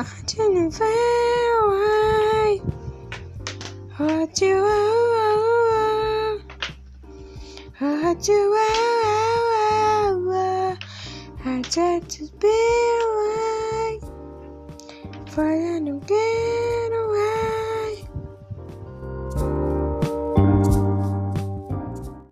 I didn't feel right. What you are, what you are, I tried to be like For I don't care.